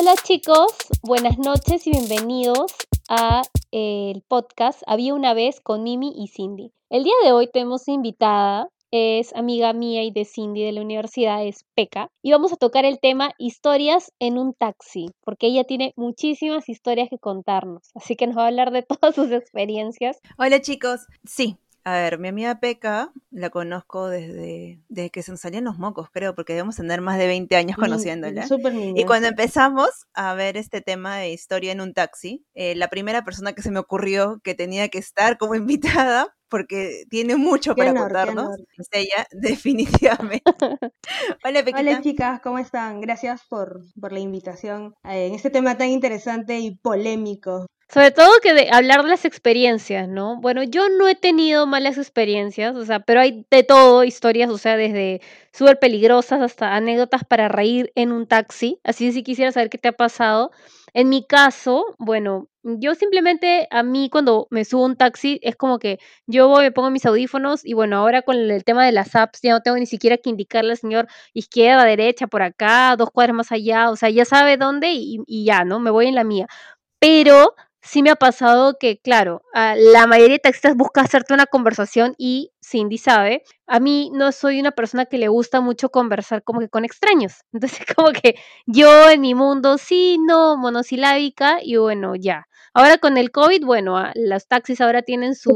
Hola chicos, buenas noches y bienvenidos a el podcast Había una vez con Mimi y Cindy. El día de hoy tenemos invitada, es amiga mía y de Cindy de la universidad, es Peca, y vamos a tocar el tema historias en un taxi, porque ella tiene muchísimas historias que contarnos, así que nos va a hablar de todas sus experiencias. Hola chicos, sí, a ver, mi amiga Peca la conozco desde, desde que se nos salían los mocos, creo, porque debemos tener más de 20 años conociéndola. Súper. Y cuando empezamos a ver este tema de historia en un taxi, eh, la primera persona que se me ocurrió que tenía que estar como invitada, porque tiene mucho Qué para honor, contarnos, es ella, definitivamente. Hola, Pequita. Hola chicas, ¿cómo están? Gracias por, por la invitación eh, en este tema tan interesante y polémico. Sobre todo que de hablar de las experiencias, ¿no? Bueno, yo no he tenido malas experiencias, o sea, pero hay de todo, historias, o sea, desde súper peligrosas hasta anécdotas para reír en un taxi. Así que sí quisiera saber qué te ha pasado. En mi caso, bueno, yo simplemente a mí cuando me subo un taxi es como que yo voy, me pongo mis audífonos y bueno, ahora con el tema de las apps ya no tengo ni siquiera que indicarle al señor izquierda, derecha, por acá, dos cuadras más allá, o sea, ya sabe dónde y ya, ¿no? Me voy en la mía. Pero sí me ha pasado que, claro, a la mayoría de taxistas busca hacerte una conversación y Cindy sabe, a mí no soy una persona que le gusta mucho conversar como que con extraños. Entonces, como que yo en mi mundo sí, no, monosilábica y bueno, ya. Ahora con el COVID, bueno, ah, los taxis ahora tienen su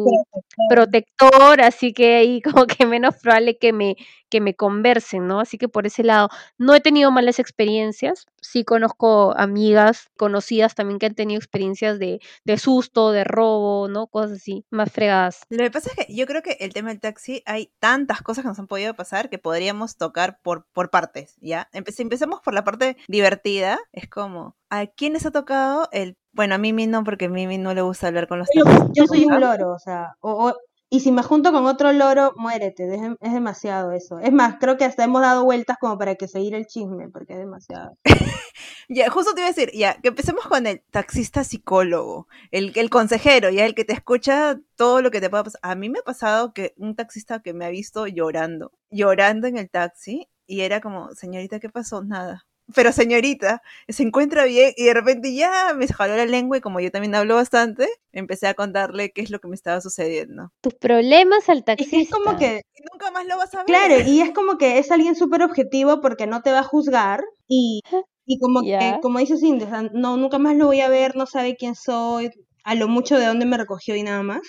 protector, así que ahí como que menos probable que me, que me conversen, ¿no? Así que por ese lado, no he tenido malas experiencias, sí conozco amigas conocidas también que han tenido experiencias de, de susto, de robo, ¿no? Cosas así, más fregadas. Lo que pasa es que yo creo que el tema del taxi hay tantas cosas que nos han podido pasar que podríamos tocar por, por partes, ¿ya? Empe- si empezamos por la parte divertida, es como, ¿a quién les ha tocado el... Bueno, a Mimi no, porque a Mimi no le gusta hablar con los Yo, yo soy un loro, o sea, o- o- y si me junto con otro loro, muérete, es, demasiado eso. Es más, creo que hasta hemos dado vueltas como para que seguir el chisme, porque es demasiado. Ya, justo te iba a decir, ya, que empecemos con el taxista psicólogo, el, el consejero, ya, el que te escucha todo lo que te pueda pasar. A mí me ha pasado que un taxista que me ha visto llorando, llorando en el taxi, y era como, señorita, ¿qué pasó? Nada. Pero señorita, se encuentra bien, y de repente ya me jaló la lengua, y como yo también hablo bastante, empecé a contarle qué es lo que me estaba sucediendo. Tus problemas al taxista. es como que, Y nunca más lo vas a ver. claro, y es como que es alguien súper objetivo porque no te va a juzgar y, y como Ya. que, como dice Cindy, o sea, no, nunca más lo voy a ver, no sabe quién soy, a lo mucho de dónde me recogió y nada más.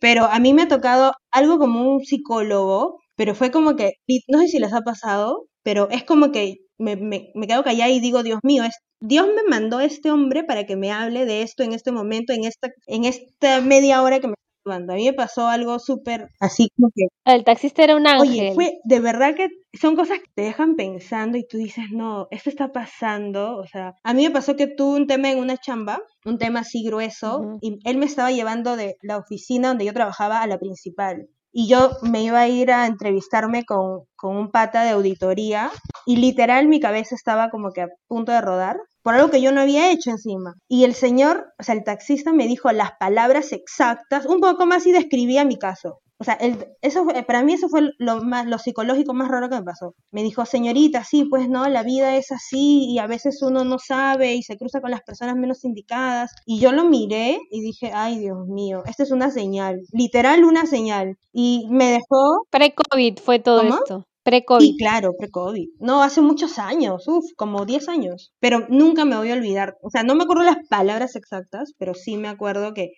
Pero a mí me ha tocado algo como un psicólogo, pero fue como que, no sé si les ha pasado, pero es como que me, me, me quedo callada y digo, Dios mío, es, Dios me mandó a este hombre para que me hable de esto en este momento, en esta, en esta media hora que me está hablando. A mí me pasó algo súper así como que El taxista era un ángel. Oye, fue de verdad que son cosas que te dejan pensando y tú dices, no, esto está pasando. O sea, a mí me pasó que tuve un tema en una chamba, un tema así grueso, y él me estaba llevando de la oficina donde yo trabajaba a la principal. Y yo me iba a ir a entrevistarme con, con un pata de auditoría y literal mi cabeza estaba como que a punto de rodar por algo que yo no había hecho encima. Y el señor, o sea, el taxista me dijo las palabras exactas, un poco más y describía mi caso. O sea, el- eso para mí eso fue lo más, lo psicológico más raro que me pasó. Me dijo, señorita, sí, pues no, la vida es así y a veces uno no sabe y se cruza con las personas menos indicadas. Y yo lo miré y dije, ay, Dios mío, esta es una señal, literal una señal. Y me dejó, Pre-COVID fue todo ¿Cómo? esto. Pre-COVID. y claro, pre-COVID. No, hace muchos años, uff, como 10 años. Pero nunca me voy a olvidar. O sea, no me acuerdo las palabras exactas, pero sí me acuerdo que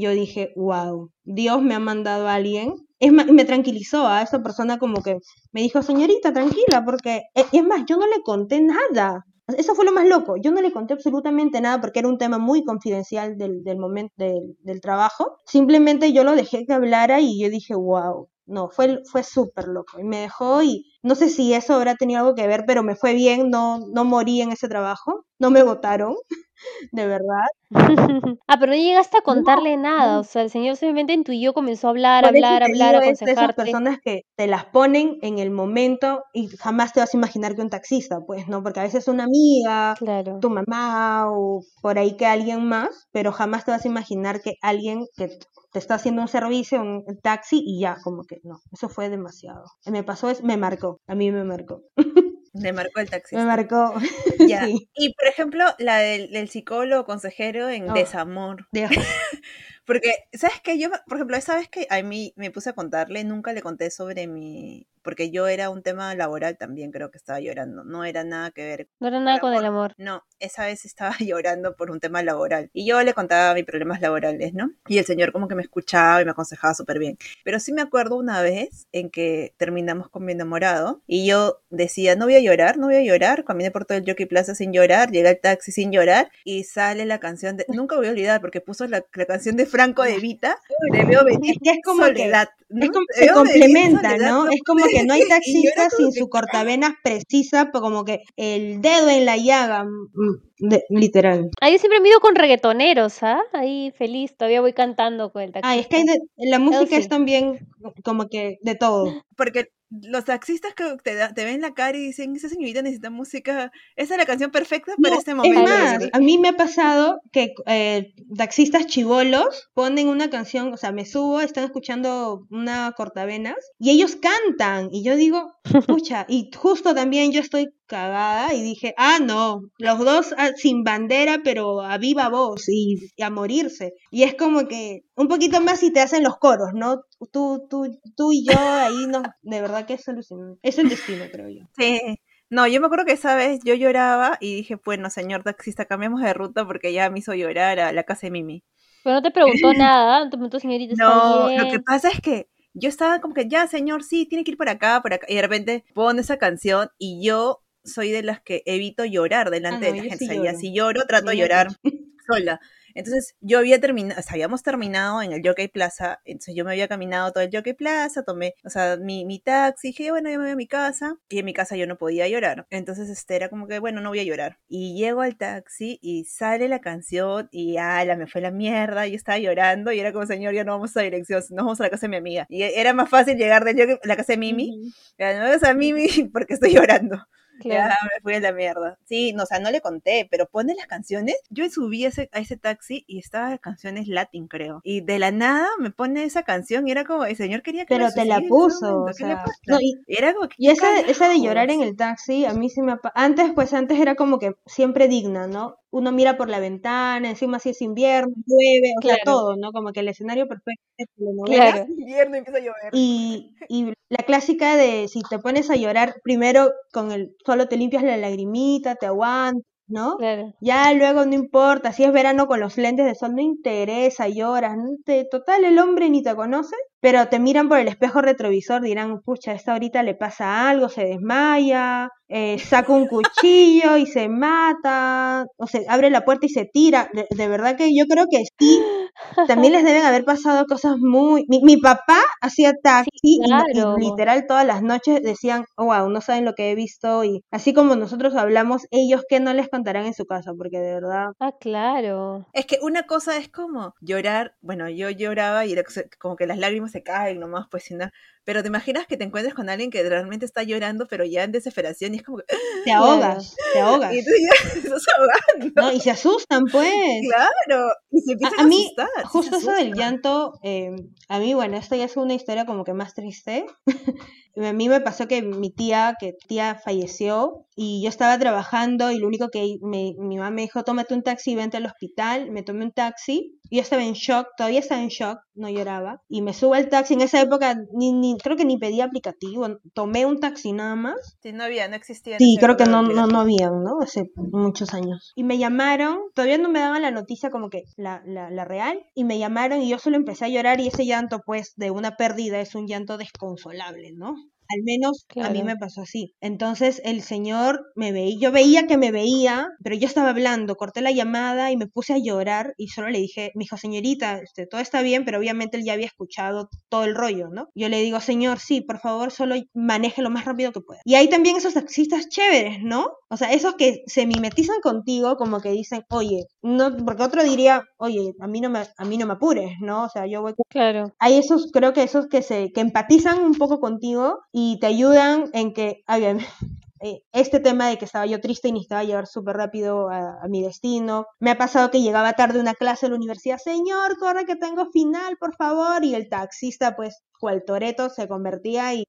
yo dije, wow, Dios me ha mandado a alguien. Es más, me tranquilizó a esa persona como que me dijo, señorita, tranquila, porque e- es más, yo no le conté nada. Eso fue lo más loco. Yo no le conté absolutamente nada porque era un tema muy confidencial del, del momento del, del trabajo. Simplemente yo lo dejé que hablara y yo dije, wow. No, fue, fue súper loco. Y me dejó y no sé si eso habrá tenido algo que ver, pero me fue bien, no, no morí en ese trabajo, no me votaron, de verdad. ah, pero no llegaste a contarle nada. no. O sea, el señor simplemente intuyó, comenzó a hablar, hablar, hablar, digo, es de esas aconsejarte. personas que te las ponen en el momento y jamás te vas a imaginar que un taxista, pues, ¿no? Porque a veces una amiga, Claro. tu mamá o por ahí que alguien más, pero jamás te vas a imaginar que alguien que te está haciendo un servicio, un taxi y ya, como que no, eso fue demasiado. Me pasó, es, me marcó, a mí me marcó. Me marcó el taxista. Me marcó. Ya. Sí. Y por ejemplo, la del, del psicólogo consejero en Oh. Desamor. Dios. Porque, ¿sabes qué? Yo, por ejemplo, esa vez que a mí me puse a contarle, nunca le conté sobre mi... Porque yo era un tema laboral también, creo que estaba llorando. No era nada que ver No era nada con el amor. no, esa vez estaba llorando por un tema laboral. Y yo le contaba mis problemas laborales, ¿no? Y el señor como que me escuchaba y me aconsejaba súper bien. Pero sí me acuerdo una vez en que terminamos con mi enamorado y yo decía, no voy a llorar, no voy a llorar. Caminé por todo el Jockey Plaza sin llorar, llegué al taxi sin llorar y sale la canción de... Nunca voy a olvidar porque puso la, la canción de Franco de Vita, de Veo venir Es que como que- soledad. ¿no? Es como se complementa, ¿no? Es como que no hay taxista sin que- su cortavenas precisa, pero como que el dedo en la llaga, mm, de- literal. Ahí siempre me he ido con reggaetoneros, ¿ah? Ahí feliz, todavía voy cantando con el taxista. Ah, es que hay de- la música es sí. también como que de todo. Porque los taxistas que te, da- te ven la cara y dicen, esa señorita necesita música, esa es la canción perfecta para No, este es momento. más, ¿sí? a mí me ha pasado que eh, taxistas chivolos ponen una canción, o sea, me subo, están escuchando una cortavenas y ellos cantan y yo digo, pucha, y justo también yo estoy cagada y dije, ah, no, los dos ah, sin bandera, pero a viva voz y, y a morirse. Y es como que un poquito más y te hacen los coros, ¿no? Tú, tú, tú y yo ahí, no, de verdad que es alucinante. Es el destino, creo yo. Sí. No, yo me acuerdo que esa vez yo lloraba y dije, bueno, señor taxista, cambiamos de ruta porque ya me hizo llorar a la casa de Mimi. Pero no te preguntó nada, no te preguntó, señorita, ¿está No, bien? lo que pasa es que yo estaba como que, ya, señor, sí, tiene que ir por acá, por acá. Y de repente pone esa canción y yo soy de las que evito llorar delante Ah, no, de la gente. sí o sea, lloro. si lloro, trato de llorar sola. Entonces yo había terminado, o sea, habíamos terminado en el Jockey Plaza, entonces yo me había caminado todo el Jockey Plaza, tomé, o sea, mi, mi taxi, dije, bueno, yo me voy a mi casa, y en mi casa yo no podía llorar. Entonces este era como que, bueno, no voy a llorar. Y llego al taxi y sale la canción y ala, me fue la mierda, yo estaba llorando y era como, señor, ya no vamos a dirección, nos vamos a la casa de mi amiga. Y era más fácil llegar del Jockey- la casa de Mimi, Ujú. ya no vamos a Mimi porque estoy llorando. Claro. Ya me fui a la mierda. Sí, no, o sea, no le conté, pero pone las canciones. Yo subí a ese, a ese taxi y estaba las canciones latin, creo. Y de la nada me pone esa canción y era como, el señor quería que me Pero te la puso, o ¿qué le sea, no, y- Y era como, Y esa, de- esa de llorar en el taxi, a mí sí me Antes, pues antes era como que siempre digna, ¿no? Uno mira por la ventana, encima si es invierno, llueve, o sea, todo, ¿no? Como que el escenario perfecto es telenovela. Claro. Invierno y empieza a llover. Y, y la clásica de si te pones a llorar, primero con el solo te limpias la lagrimita, te aguantas, ¿no? Claro. Ya luego no importa, si es verano con los lentes de sol, no interesa, lloras, ¿no? Te- total el hombre ni te conoce, pero te miran por el espejo retrovisor, dirán, pucha, a esta ahorita le pasa algo, se desmaya, eh, saca un cuchillo y se mata, o se abre la puerta y se tira. De, de verdad que yo creo que sí, también les deben haber pasado cosas muy... Mi, mi papá hacía taxi y- y, claro. literal todas las noches decían, oh, wow, no saben lo que he visto y así como nosotros hablamos, ellos que no les contarán en su casa, porque de verdad... Ah, claro. Es que una cosa es como llorar, bueno, yo lloraba y era como que las lágrimas se caen nomás, pues si no. Pero te imaginas que te encuentres con alguien que realmente está llorando, pero ya en desesperación y es como que. Te ahogas, te ahogas. Y tú ya te estás ahogando. ¿no? Y se asustan, pues. Claro. Y se empiezan A, a, a mí, asustar. sí justo eso del llanto, eh, a mí, bueno, esta ya es una historia como que más triste. A mí me pasó que mi tía, que tía falleció, y yo estaba trabajando y lo único que me- mi mamá me dijo, tómate un taxi y vente al hospital. Me tomé un taxi, y yo estaba en shock, todavía estaba en shock, no lloraba. Y me subo al taxi, en esa época ni, ni creo que ni pedí aplicativo, tomé un taxi nada más. Sí, no había, no existía. Sí, creo que no, no, no habían, ¿no? Hace muchos años. Y me llamaron, todavía no me daban la noticia como que la, la, la real, y me llamaron y yo solo empecé a llorar y ese llanto, pues, de una pérdida es un llanto desconsolable, ¿no? Al menos a mí me pasó así. Entonces el señor me veía, yo veía que me veía, pero yo estaba hablando, corté la llamada y me puse a llorar y solo le dije, me dijo, señorita, este, todo está bien, pero obviamente él ya había escuchado todo el rollo, ¿no? Yo le digo, señor, sí, por favor, solo maneje lo más rápido que pueda. Y hay también esos taxistas chéveres, ¿no? O sea, esos que se mimetizan contigo, como que dicen, oye, no, porque otro diría, oye, a mí no me, a mí no me apures, ¿no? O sea, yo voy Claro. hay esos, creo que esos que se, que empatizan un poco contigo y te ayudan en que, eh, este tema de que estaba yo triste y necesitaba llegar súper rápido a, mi destino. Me ha pasado que llegaba tarde una clase de la universidad, señor, corre que tengo final, por favor, y el taxista, pues, cual toreto se convertía y,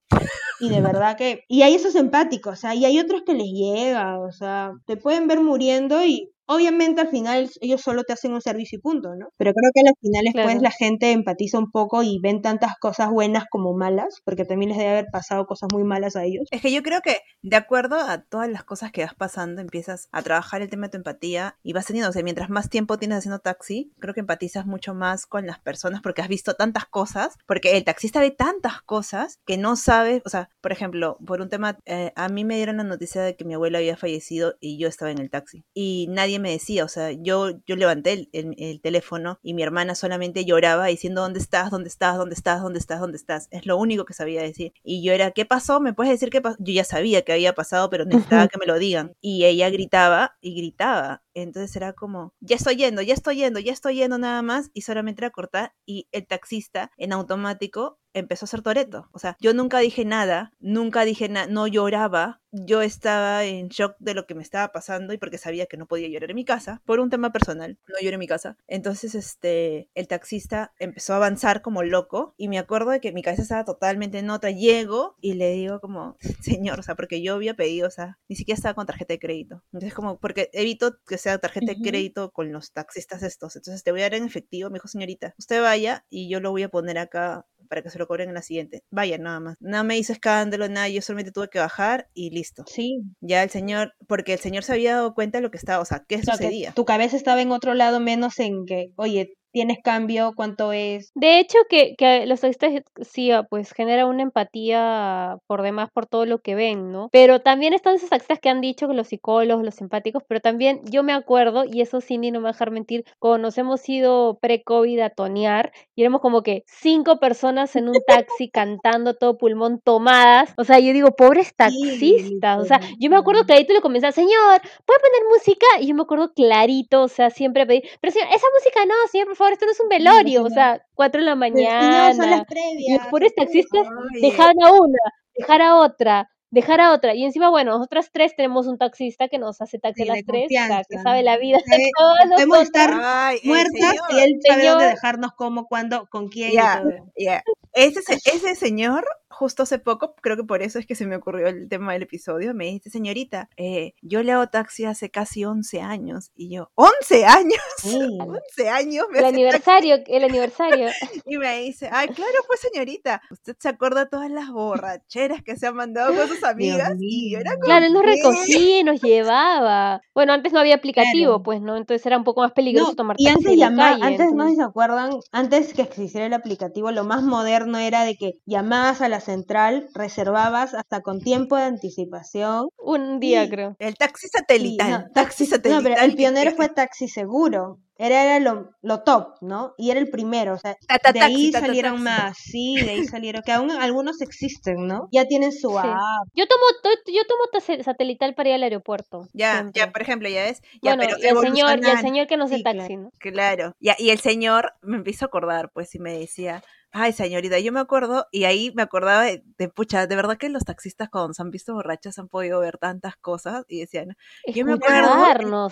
y de verdad que... Y hay esos empáticos, o sea, y hay otros que les llega, o sea, te pueden ver muriendo y Obviamente al final ellos solo te hacen un servicio y punto, ¿no? Pero creo que al final después Claro. la gente empatiza un poco y ven tantas cosas buenas como malas, porque también les debe haber pasado cosas muy malas a ellos. Es que yo creo que de acuerdo a todas las cosas que vas pasando, empiezas a trabajar el tema de tu empatía y vas teniendo, o sea, mientras más tiempo tienes haciendo taxi, creo que empatizas mucho más con las personas porque has visto tantas cosas, porque el taxista ve tantas cosas que no sabe, o sea, por ejemplo, por un tema, eh, a mí me dieron la noticia de que mi abuela había fallecido y yo estaba en el taxi y nadie me decía, o sea, yo, yo levanté el, el- el teléfono y mi hermana solamente lloraba diciendo, ¿dónde estás? ¿Dónde estás? ¿Dónde estás? ¿Dónde estás? ¿Dónde estás? Es lo único que sabía decir. Y yo era, ¿qué pasó? ¿Me puedes decir qué pasó? Yo ya sabía que había pasado, pero necesitaba que me lo digan. Y ella gritaba y gritaba. Entonces era como, ya estoy yendo, ya estoy yendo, ya estoy yendo nada más. Y solamente era cortar. Y el taxista en automático empezó a hacer toreto. O sea, yo nunca dije nada, nunca dije nada, no lloraba. Yo estaba en shock de lo que me estaba pasando y porque sabía que no podía llorar en mi casa por un tema personal. No lloré en mi casa. Entonces, este, el taxista empezó a avanzar como loco y me acuerdo de que mi cabeza estaba totalmente en otra. Llego y le digo como, señor, o sea, porque yo había pedido, o sea, ni siquiera estaba con tarjeta de crédito. Entonces, como, porque evito que sea tarjeta de crédito con los taxistas estos. Entonces, te voy a dar en efectivo. Me dijo, señorita, usted vaya y yo lo voy a poner acá para que se lo cobren en la siguiente. Vaya, nada más. No me hizo escándalo, nada, yo solamente tuve que bajar y listo. Sí, Ya el señor, porque el señor se había dado cuenta de lo que estaba, o sea, qué o sea, que sucedía. tu cabeza estaba en otro lado menos en que, oye, tienes cambio, cuánto es. De hecho, que, que los taxistas sí, ah, pues genera una empatía por demás por todo lo que ven, ¿no? Pero también están esos taxistas que han dicho que los psicólogos, los empáticos, pero también yo me acuerdo, y eso Cindy no me va a dejar mentir, cuando nos hemos ido pre-COVID a tonear, y éramos como que cinco personas en un taxi cantando todo pulmón tomadas. O sea, yo digo, pobres taxistas. O sea, yo me acuerdo clarito le comencé, señor, ¿puede poner música? Y yo me acuerdo clarito, o sea, siempre pedí, pero señor, esa música no, señor, favor, esto no es un velorio. O sea, cuatro de la Pero, señor, son las mañana. Y previas. los pobres taxistas dejar a una, dejar a otra, dejar a otra. Y encima, bueno, nosotras tres tenemos un taxista que nos hace taxi Sí, a las tres, o sea, que sabe la vida de Sabe- todos podemos nosotros. estar ay, muertas y él sabe dónde Señor. dejarnos, cómo, cuándo, con quién Ya. y todo. ya. Ese, se- ese señor, justo hace poco, creo que por eso es que se me ocurrió el tema del episodio, me dice, señorita, eh, yo le hago taxi hace casi 11 años. Y yo, ¿11 años? Sí. 11 años me El taxi. aniversario, el aniversario. Y me dice, ay, claro, pues señorita, usted se acuerda de todas las borracheras que se han mandado con sus amigas. Y yo era como, Claro, él nos recogía y nos llevaba. Bueno, antes no había aplicativo, Claro. pues, ¿no? Entonces era un poco más peligroso No, tomar y taxi antes en la llamaba, calle. antes no sé entonces- si se acuerdan, antes que existiera el aplicativo, lo más moderno era de que llamabas a la central, reservabas hasta con tiempo de anticipación. Un día, Sí. creo. El taxi Sí, satelital, no, taxi No, satelital. pero el pionero fue Taxi Seguro. Era, era lo, lo top, ¿no? Y era el primero. O sea, Tata de ahí tata salieron más, sí, de ahí salieron, que aún algunos existen, ¿no? Ya tienen su Sí. app. Yo tomo, to- yo tomo satelital para ir al aeropuerto. Ya, siempre. ya, por ejemplo, ya ves. Ya, Bueno, pero y el señor, y el señor que nos Sí, hace taxi, ¿no? Claro. Ya, y el señor me empiezo a acordar, pues, y me decía, ay, señorita, yo me acuerdo, y ahí me acordaba de, de, pucha, de verdad que los taxistas cuando se han visto borrachos han podido ver tantas cosas, y decían, Yo me acuerdo-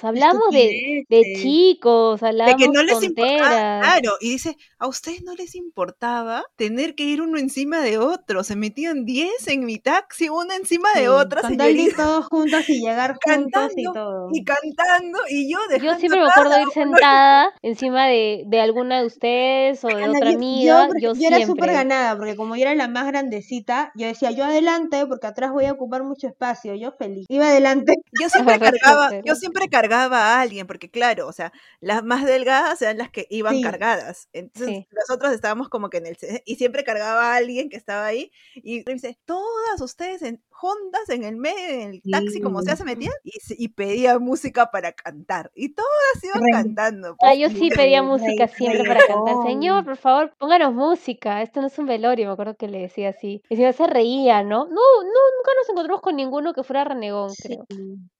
hablamos de, de chicos, de hablamos que no les importaba, claro, y dice, a ustedes no les importaba tener que ir uno encima de otro, se metían 10 en mi taxi, una encima de Sí, otra, de señorita, todos juntos y llegar juntos y Cantando, todo. y cantando, y yo dejando Yo siempre me acuerdo de ir uno- sentada encima de, de alguna de ustedes o de Ana, otra amiga, yo, yo era súper ganada, porque como yo era la más grandecita, yo decía, yo adelante, porque atrás voy a ocupar mucho espacio, yo feliz. Iba adelante. Yo siempre cargaba, yo siempre cargaba a alguien, porque claro, o sea, las más delgadas eran las que iban Sí. cargadas. Entonces, Sí. nosotros estábamos como que en el y siempre cargaba a alguien que estaba ahí y me dice, "Todas ustedes en juntas en el medio en el taxi como sea se metían y, se- y pedía música para cantar y todas iban cantando. Ah, pues, yo sí pedía Rey- música siempre para cantar. Señor, por favor, pónganos música. Esto no es un velorio, me acuerdo que le decía así. Y el señor se reía, ¿no? No, no, nunca nos encontramos con ninguno que fuera renegón, Sí.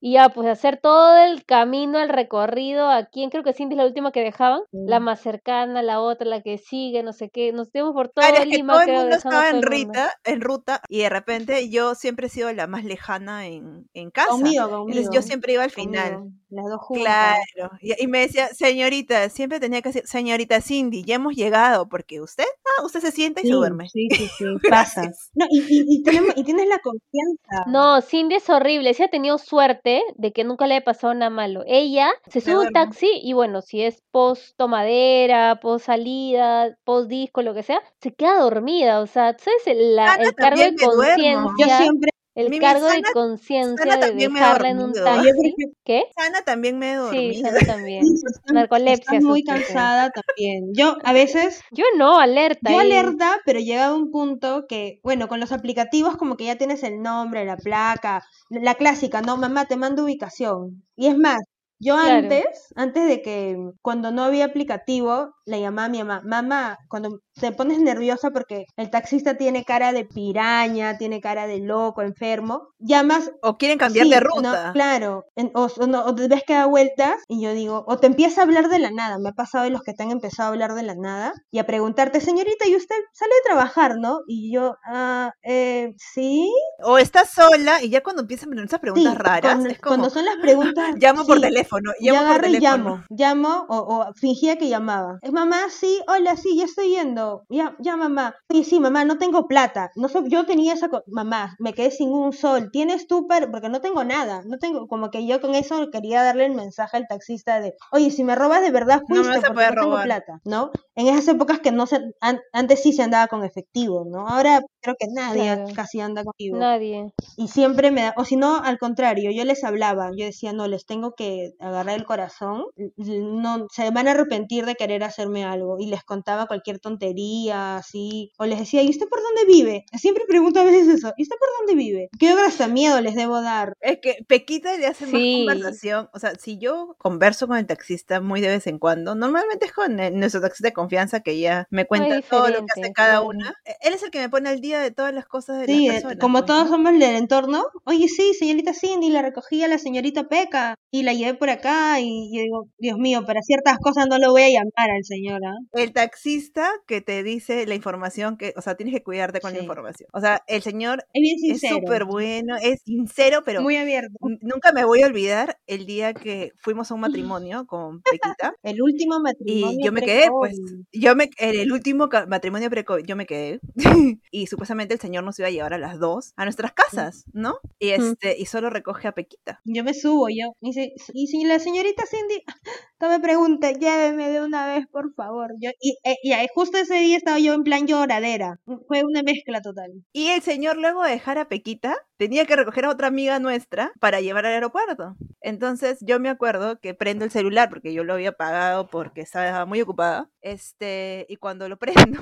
Y ya, pues hacer todo el camino, el recorrido. ¿A quién? Creo que Cindy es la última que dejaban. La Sí. más cercana, la otra, la que sigue, no sé qué. Nos dimos por todo Claro, Lima, todo el creo, mundo estaba en ruta, en ruta y de repente yo siempre he sido la más lejana en, en casa. Conmigo, Entonces conmigo. yo siempre iba al final. conmigo, Las dos juntas. Claro, y, y me decía, señorita, siempre tenía que decir, señorita Cindy, ya hemos llegado, porque usted, ah, usted se sienta y Sí, se duerme. sí, sí, sí, pasa. No, y, y, y tenemos- y tienes la confianza. No, Cindy es horrible. Sí ha tenido suerte de que nunca le haya pasado nada malo. Ella se sube a un taxi y bueno, si es post tomadera, post salida, post disco, lo que sea, se queda dormida. O sea, ¿sabes? El, la- Sana el cargo de duermo. Yo conciencia, siempre, el Mimi, cargo de Sana- conciencia de me ha dejarla en un taxi. ejemplo, ¿Qué? Sana también me he Sí, dormido. Sana también. Narcolepsia estás muy sí. cansada también. Yo a veces Yo no, alerta. Yo ahí. alerta, pero llegaba un punto que, bueno, con los aplicativos como que ya tienes el nombre, la placa, la clásica, no, mamá, te mando ubicación. Y es más, yo Claro. antes, antes de que, cuando no había aplicativo, le llamaba a mi mamá, mamá, cuando te pones nerviosa porque el taxista tiene cara de piraña, tiene cara de loco, enfermo, llamas O quieren cambiar Sí, de no, ruta. claro, en- o, o no, o te ves que da vueltas y yo digo, o te empieza a hablar de la nada, me ha pasado de los que te han empezado a hablar de la nada y a preguntarte, señorita, ¿y usted sale de trabajar, no? Y yo, ah, eh, sí, O estás sola y ya cuando empiezan esas sí, preguntas raras, cuando, es como, cuando son las preguntas, llamo por sí, teléfono, por agarro y teléfono. llamo, llamo o, o fingía que llamaba. Es mamá, sí, hola, sí, ya estoy yendo. Ya, ya mamá. Oye, sí, mamá, no tengo plata. No yo tenía esa, mamá, me quedé sin un sol. ¿Tienes tú para-?" porque no tengo nada. No tengo, como que yo con eso quería darle el mensaje al taxista de, oye, si me robas de verdad No me vas a poder no tengo robar. plata, ¿no? En esas épocas que no se, an- antes sí se andaba con efectivo, ¿no? Ahora creo que nadie Claro. casi anda contigo Nadie. y siempre me da, o si no, al contrario, yo les hablaba, yo decía, no, les tengo que agarrar el corazón, no, se van a arrepentir de querer hacerme algo, y les contaba cualquier tontería, así, o les decía, ¿y usted por dónde vive? Siempre pregunto a veces eso, ¿y usted por dónde vive? ¿Qué hasta miedo les debo dar? Es que Pequita le hace Sí. más conversación. O sea, si yo converso con el taxista muy de vez en cuando, normalmente es con el- nuestro taxista de confianza que ya me cuenta todo lo que hace cada una. E- Él es el que me pone al día de todas las cosas de Sí, las eh, personas. como pues, todos somos del entorno, oye, sí, señorita Cindy, la recogí a la señorita Peca, y la llevé por acá, y yo digo, Dios mío, para ciertas cosas no lo voy a llamar al señor, ¿ah? El taxista que te dice la información que, o sea, tienes que cuidarte con la información. O sea, el señor Es súper bueno, es sincero, pero muy abierto. n- nunca me voy a olvidar el día que fuimos a un matrimonio con Pequita. El último matrimonio Y yo me quedé, pues, yo me, en el último matrimonio pre-COVID, yo me quedé. y supuestamente el señor nos iba a llevar a las dos a nuestras casas, ¿no? Y este, y solo recoge a Pequita. Yo me subo, yo. Y, dice, y si la señorita Cindy no me pregunta, lléveme de una vez, por favor. Yo, y, eh, y ahí justo ese día estaba yo en plan lloradera. Fue una mezcla total. Y el señor, luego de dejar a Pequita, tenía que recoger a otra amiga nuestra para llevar al aeropuerto. Entonces, yo me acuerdo que prendo el celular porque yo lo había pagado porque estaba muy ocupada. Este, y cuando lo prendo,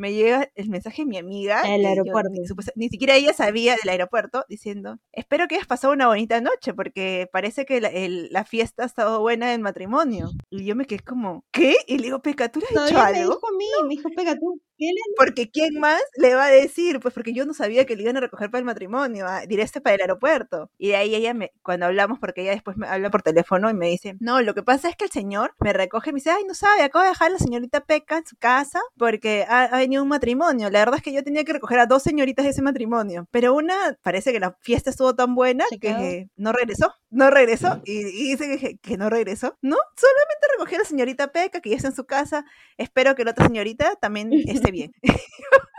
me llega el mensaje de mi amiga. El yo aeropuerto. ni, ni siquiera ella sabía del aeropuerto, diciendo: Espero que hayas pasado una bonita noche porque parece que la, el- la fiesta ha estado buena del matrimonio. Y yo me quedé como: ¿Qué? Y le digo: Peca, ¿tú le has dicho Todavía me algo? dijo a mí, me dijo, pega tú. ¿Qué le Porque ¿quién más le va a decir? Pues porque yo no sabía que le iban a recoger para el matrimonio, a, directo para el aeropuerto. Y de ahí ella me, cuando hablamos, porque ella después me habla por teléfono y me dice, no, lo que pasa es que el señor me recoge y me dice, ay, no sabe, acabo de dejar a la señorita Peca en su casa porque ha, ha venido un matrimonio. La verdad es que yo tenía que recoger a dos señoritas de ese matrimonio. Pero una, parece que la fiesta estuvo tan buena que no regresó, no regresó. Y, y dice que, que no regresó. No, solamente recogí a la señorita Peca, que ya está en su casa. Espero que la otra señorita también esté bien.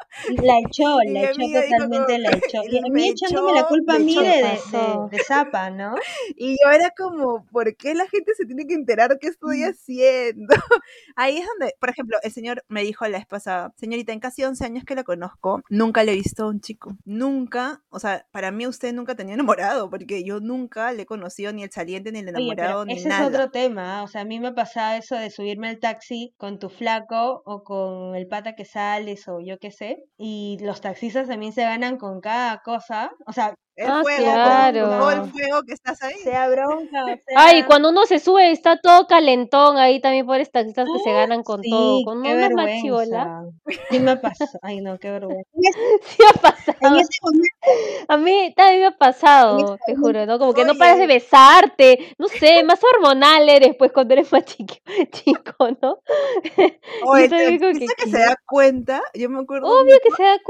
La echó, la echó totalmente, como la echó. Y a mí echándome la culpa a mí de, de, de, zapa, ¿no? Y yo era como, ¿por qué la gente se tiene que enterar qué estoy haciendo? Ahí es donde, por ejemplo, el señor me dijo la vez pasada, señorita, en casi 11 años que la conozco, nunca le he visto a un chico. Nunca, o sea, para mí usted nunca tenía enamorado, porque yo nunca le he conocido ni el saliente, ni el Oye, enamorado, ni ese nada. es otro tema, ¿ah? o sea, a mí me pasaba eso de subirme al taxi con tu flaco o con el pata que sales o yo qué sé, y los taxistas también se ganan con cada cosa, o sea, El Ah, fuego, claro. con todo el fuego que estás ahí. sea bronca, sea... Ay, cuando uno se sube está todo calentón ahí también por taxistas que se ganan con sí, todo. Con qué una machibola. vergüenza. Sí me pasó, ay no, qué vergüenza. Sí ha En pasado. ese momento, A mí también me ha pasado, te juro, ¿no? Como que no paras de Oye. besarte, no sé, más hormonal eres pues cuando eres más chico, chico ¿no? O Yo el también como taxista que, se da cuenta, yo me acuerdo Obvio mucho- que se da No, me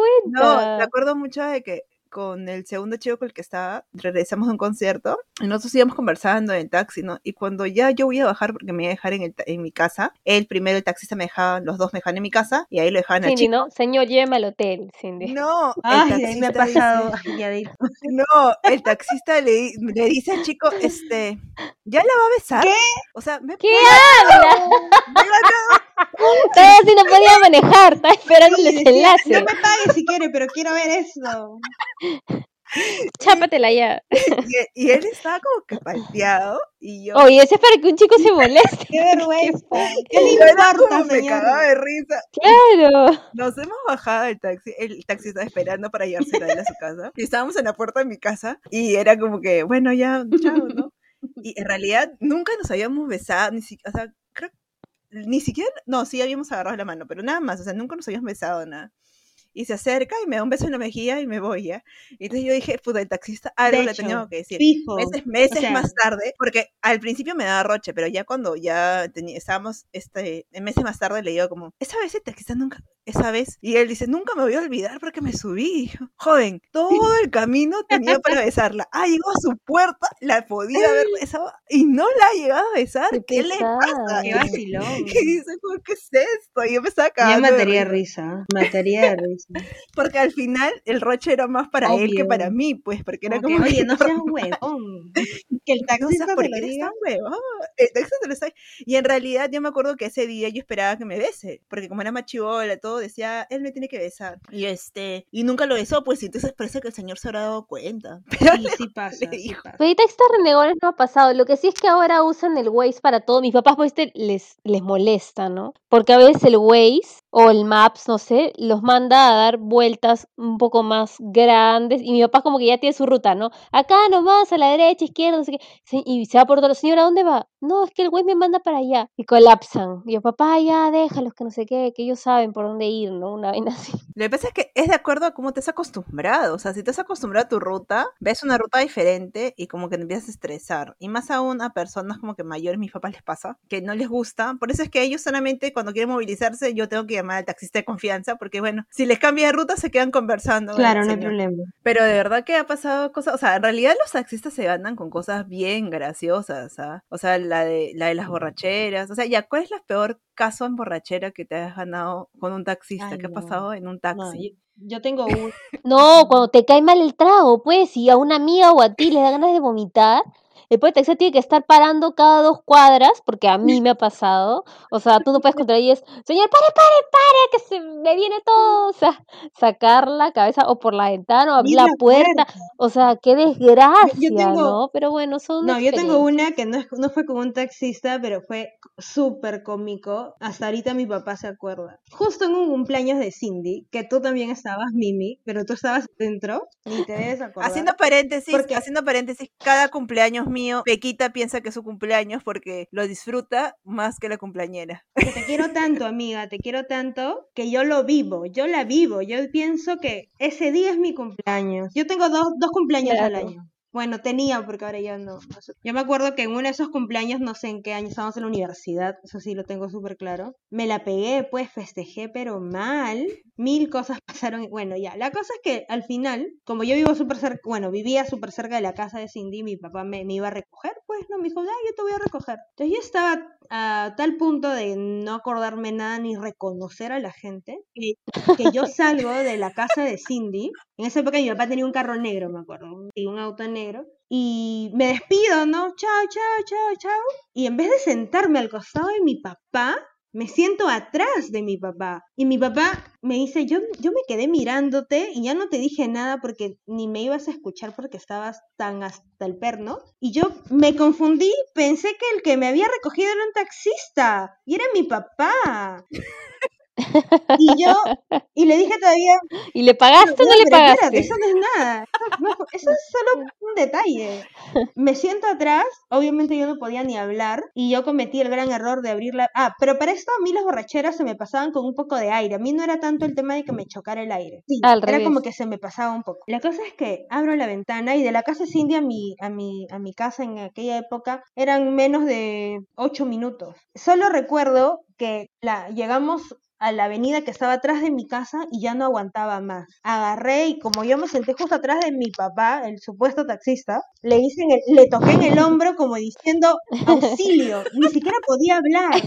cuenta. acuerdo mucho de que con el segundo chico con el que estaba, regresamos de un concierto y nosotros íbamos conversando en el taxi, ¿no? Y cuando ya yo voy a bajar porque me iba a dejar en, el ta- en mi casa, él primero, el taxista me dejaba, los dos me dejaban en mi casa y ahí lo dejaban al Cindy, chico. ¿no? Señor, lléveme al hotel, Cindy. No, el Ay, de ahí me ha taxista dice- pasado. No, el taxista le, le dice al chico, este, ¿ya la va a besar? ¿Qué? O sea, me, ¿Qué me habla? ganado Todavía sí no podía manejar, estaba esperando el desenlace. no me pagues si quiere, pero quiero ver eso. Chápatela ya. y, y él estaba como que palteado y yo... Oye, eso es para que un chico se moleste. Qué vergüenza. ¿Qué como me cagaba de risa. Claro. Nos hemos bajado del taxi, el taxi estaba esperando para llevársela a él a su casa. Y estábamos en la puerta de mi casa y era como que, bueno, ya, chao, ¿no? Y en realidad nunca nos habíamos besado, ni siquiera, o sea, ni siquiera, no, sí habíamos agarrado la mano, pero nada más, o sea, nunca nos habíamos besado, nada. Y se acerca y me da un beso en la mejilla y me voy, ¿ya? Y entonces yo dije, puta, el taxista algo le tenía que decir. Fijo. Meses, meses O sea- más tarde, porque al principio me daba roche, pero ya cuando ya estábamos, este, meses más tarde le digo como, esa vez el taxista nunca, esa vez, y él dice, nunca me voy a olvidar porque me subí, joven, todo el camino tenía para besarla, ah, llegó a su puerta, la podía haber besado, y no la ha llegado a besar, Qué ¿qué, le pasa? Qué Y, vacilón. y dice, ¿qué es esto? Y yo me estaba Ya cagando de mataría de risa. Mataría de risa. porque al final el roche era más para él que para mí, pues, porque era Como oye, no seas huevón. Que el taxista te lo diga. El taxista te lo sabe. Y en realidad yo me acuerdo que ese día yo esperaba que me bese, porque como era machivola, todo decía, él me tiene que besar. Y este, y nunca lo besó, pues y entonces parece que el señor se habrá dado cuenta. Pero Sí, sí pasa, sí dijo. pasa. Pero estos renegones no ha pasado. Lo que sí es que ahora usan el Waze para todo. Mis papás, pues, este, les, les molesta, ¿no? Porque a veces el Waze o el Maps, no sé, los manda a dar vueltas un poco más grandes. Y mi papá como que ya tiene su ruta, ¿no? Acá nomás, a la derecha, izquierda, no sé qué. Y se va por otro. Señora, ¿a dónde va? No, es que el Waze me manda para allá. Y colapsan. Y yo, papá, ya, déjalos, que no sé qué, que ellos saben por dónde ir, ¿no? Una vaina así. Lo que pasa es que es de acuerdo a cómo te has acostumbrado. O sea, si te has acostumbrado a tu ruta, ves una ruta diferente y como que te empiezas a estresar. Y más aún a personas como que mayores, mis papás les pasa, que no les gusta. Por eso es que ellos solamente cuando quieren movilizarse, yo tengo que llamar al taxista de confianza, porque bueno, si les cambia de ruta, se quedan conversando. Claro, no hay problema. Pero de verdad que ha pasado cosas, o sea, en realidad los taxistas se andan con cosas bien graciosas, ¿ah? O sea, la de, la de las borracheras, o sea, ya, ¿cuál es la peor caso en borrachera que te has ganado con un taxista? Ay, ¿Qué ha pasado en un No, taxi? yo, yo tengo un... No, cuando te cae mal el trago, pues, y a una amiga o a ti le da ganas de vomitar, el pobre taxista tiene que estar parando cada dos cuadras, porque a mí me ha pasado. O sea, tú no puedes controlar y es, señor, pare, pare, pare, que se me viene todo. O sea, sacar la cabeza o por la ventana o abrir la la puerta. O sea, qué desgracia, tengo- ¿no? Pero bueno, son No, yo tengo una que no, es, no fue con un taxista, pero fue súper cómico. Hasta ahorita mi papá se acuerda. Justo en un cumpleaños de Cindy, que tú también estabas, Mimi, pero tú estabas dentro, ni te debes acordar. Haciendo paréntesis, Porque- haciendo paréntesis, cada cumpleaños mío, Pequita piensa que es su cumpleaños porque lo disfruta más que la cumpleañera. que te quiero tanto, amiga, te quiero tanto, que yo lo vivo, yo la vivo. Yo pienso que ese día es mi cumpleaños. Yo tengo dos, dos cumpleaños al año. Bueno, tenía, porque ahora ya no. Yo me acuerdo que en uno de esos cumpleaños, no sé en qué año, estábamos en la universidad, eso sí lo tengo súper claro. Me la pegué, pues festejé, pero mal. Mil cosas pasaron. Bueno, ya. La cosa es que al final, como yo vivo súper cerca, bueno, vivía súper cerca de la casa de Cindy, mi papá me, me iba a recoger, pues no, me dijo, ah, yo te voy a recoger. Entonces yo estaba a tal punto de no acordarme nada ni reconocer a la gente, que, que yo salgo de la casa de Cindy. En esa época mi papá tenía un carro negro, me acuerdo, y un auto negro. Y me despido, ¿no? Chao, chao, chao, chao. Y en vez de sentarme al costado de mi papá, me siento atrás de mi papá. Y mi papá me dice, yo, yo me quedé mirándote y ya no te dije nada porque ni me ibas a escuchar porque estabas tan hasta el perno. Y yo me confundí, pensé que el que me había recogido era un taxista y era mi papá. Y yo, y le dije todavía, ¿Y le pagaste o no "Ya, le espérate, pagaste? eso no es nada. Eso, no- eso es solo un detalle. Me siento atrás, obviamente yo no podía ni hablar y yo cometí el gran error de abrir la... Ah, pero para esto a mí las borracheras se me pasaban con un poco de aire. A mí no era tanto el tema de que me chocara el aire. Sí, Al era como que se me pasaba un poco. La cosa es que abro la ventana y de la casa Cindy a mi, a mi, a mi casa en aquella época eran menos de ocho minutos. Solo recuerdo que la, llegamos a la avenida que estaba atrás de mi casa y ya no aguantaba más. Agarré y como yo me senté justo atrás de mi papá, el supuesto taxista, le hice en el- le toqué en el hombro como diciendo auxilio, ni siquiera podía hablar.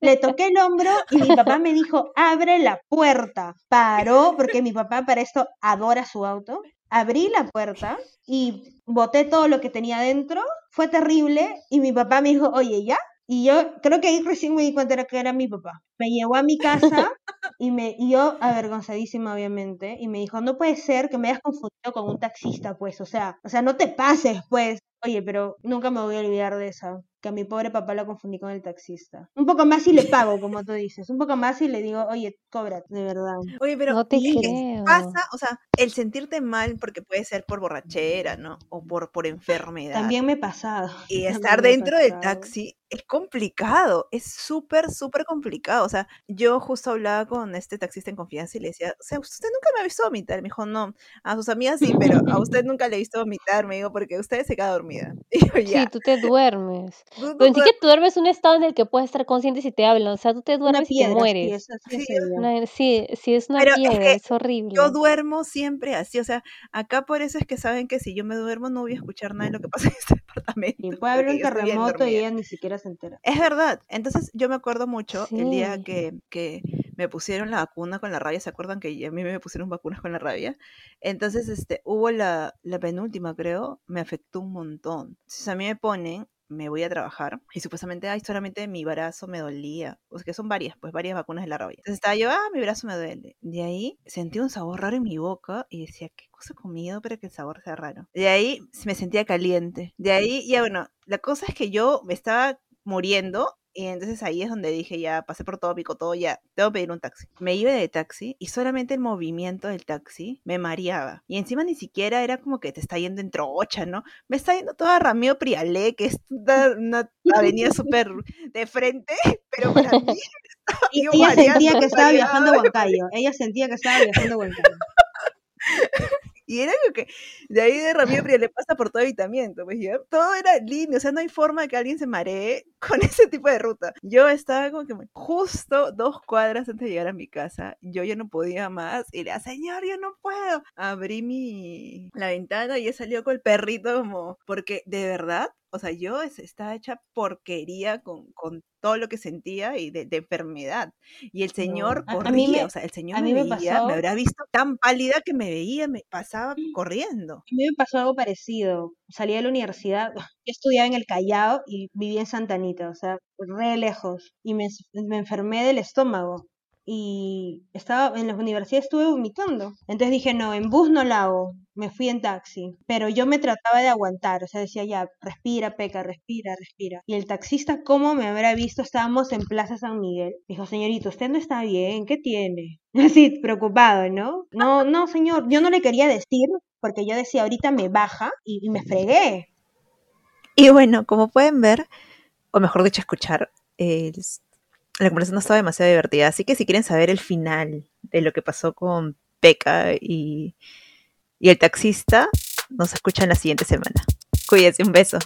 Le toqué el hombro y mi papá me dijo, abre la puerta. Paró, porque mi papá para esto adora su auto. Abrí la puerta y boté todo lo que tenía dentro. Fue terrible y mi papá me dijo, oye, ¿ya? Y yo creo que ahí recién me di cuenta que era mi papá. Me llevó a mi casa y, me, y yo, avergonzadísima obviamente, y me dijo, no puede ser que me hayas confundido con un taxista, pues, o sea, o sea, no te pases, pues. Oye, pero nunca me voy a olvidar de esa, que a mi pobre papá lo confundí con el taxista. Un poco más y le pago, como tú dices, un poco más y le digo, oye, cobra, de verdad. Oye, pero No te creo. pasa, o sea, el sentirte mal porque puede ser por borrachera, ¿no? O por, por enfermedad. También me he pasado. Y también estar dentro del taxi es complicado, es súper, súper complicado. O sea, yo justo hablaba con este taxista en confianza y le decía, o sea, usted nunca me ha visto vomitar. Me dijo, no, a sus amigas sí, pero a usted nunca le he visto vomitar, me digo, porque usted se queda dormida. Y yo, Sí, ya, tú te duermes. tú no Pero en sí duermes". que tú duermes un estado en el que puedes estar consciente si te hablan. O sea, tú te duermes y te piedra, sí, mueres. es Sí, es ella. Una- sí, sí, es una Pero es piedra, que es horrible. Yo duermo siempre así, o sea, acá por eso es que saben que si yo me duermo no voy a escuchar nada de lo que pasa en este departamento. Y puede haber un terremoto y ella ni siquiera se entera. Es verdad. Entonces yo me acuerdo mucho el día Que, que me pusieron la vacuna con la rabia. ¿Se acuerdan que a mí me pusieron vacunas con la rabia? Entonces este, hubo la, la penúltima, creo, me afectó un montón. Entonces a mí me ponen, me voy a trabajar y supuestamente, ay, solamente mi brazo me dolía. O sea, que son varias, pues varias vacunas de la rabia. Entonces estaba yo, ah, mi brazo me duele. De ahí sentí un sabor raro en mi boca y decía, ¿qué cosa he comido para que el sabor sea raro? De ahí me sentía caliente. De ahí, ya bueno, la cosa es que yo me estaba muriendo y entonces ahí es donde dije, ya pasé por todo, pico todo, ya, tengo que pedir un taxi. Me iba de taxi y solamente el movimiento del taxi me mareaba. Y encima ni siquiera era como que te está yendo en trocha, ¿no? Me está yendo toda Ramiro Prialé, que es una, avenida súper de frente, pero para mí Y ella sentía que estaba viajando a. Huancayo. Ella sentía que estaba viajando a Huancayo. Y era como que de ahí de Ramiro Prialé pasa por todo evitamiento, pues ya. Todo era lindo, o sea, no hay forma de que alguien se maree con ese tipo de ruta. Yo estaba como que justo dos cuadras antes de llegar a mi casa, yo ya no podía más y le dije, señor, yo no puedo. Abrí mi la ventana y he salido con el perrito como, porque de verdad, o sea, yo es- estaba hecha porquería con, con todo lo que sentía y de, de enfermedad. Y el señor corría, me- o sea, el señor me, me veía, pasó- me habrá visto tan pálida que me veía, me pasaba corriendo. A mí me pasó algo parecido. Salí de la universidad, yo estudiaba en el Callao y vivía en Santa Anita, o sea, re lejos. Y me, me enfermé del estómago. Y estaba en la universidad estuve vomitando. Entonces dije, no, en bus no la hago. Me fui en taxi. Pero yo me trataba de aguantar. O sea, decía, ya, respira, peca, respira, respira. Y el taxista, ¿cómo me habrá visto? Estábamos en Plaza San Miguel. Dijo, señorito, usted no está bien, ¿qué tiene? Así, preocupado, ¿no? No, no, señor, yo no le quería decir porque yo decía, ahorita me baja y, me fregué. Y bueno, como pueden ver, o mejor dicho, escuchar, la conversación no estaba demasiado divertida. Así que si quieren saber el final de lo que pasó con Peca y, y el taxista, nos escuchan la siguiente semana. Cuídense, un beso.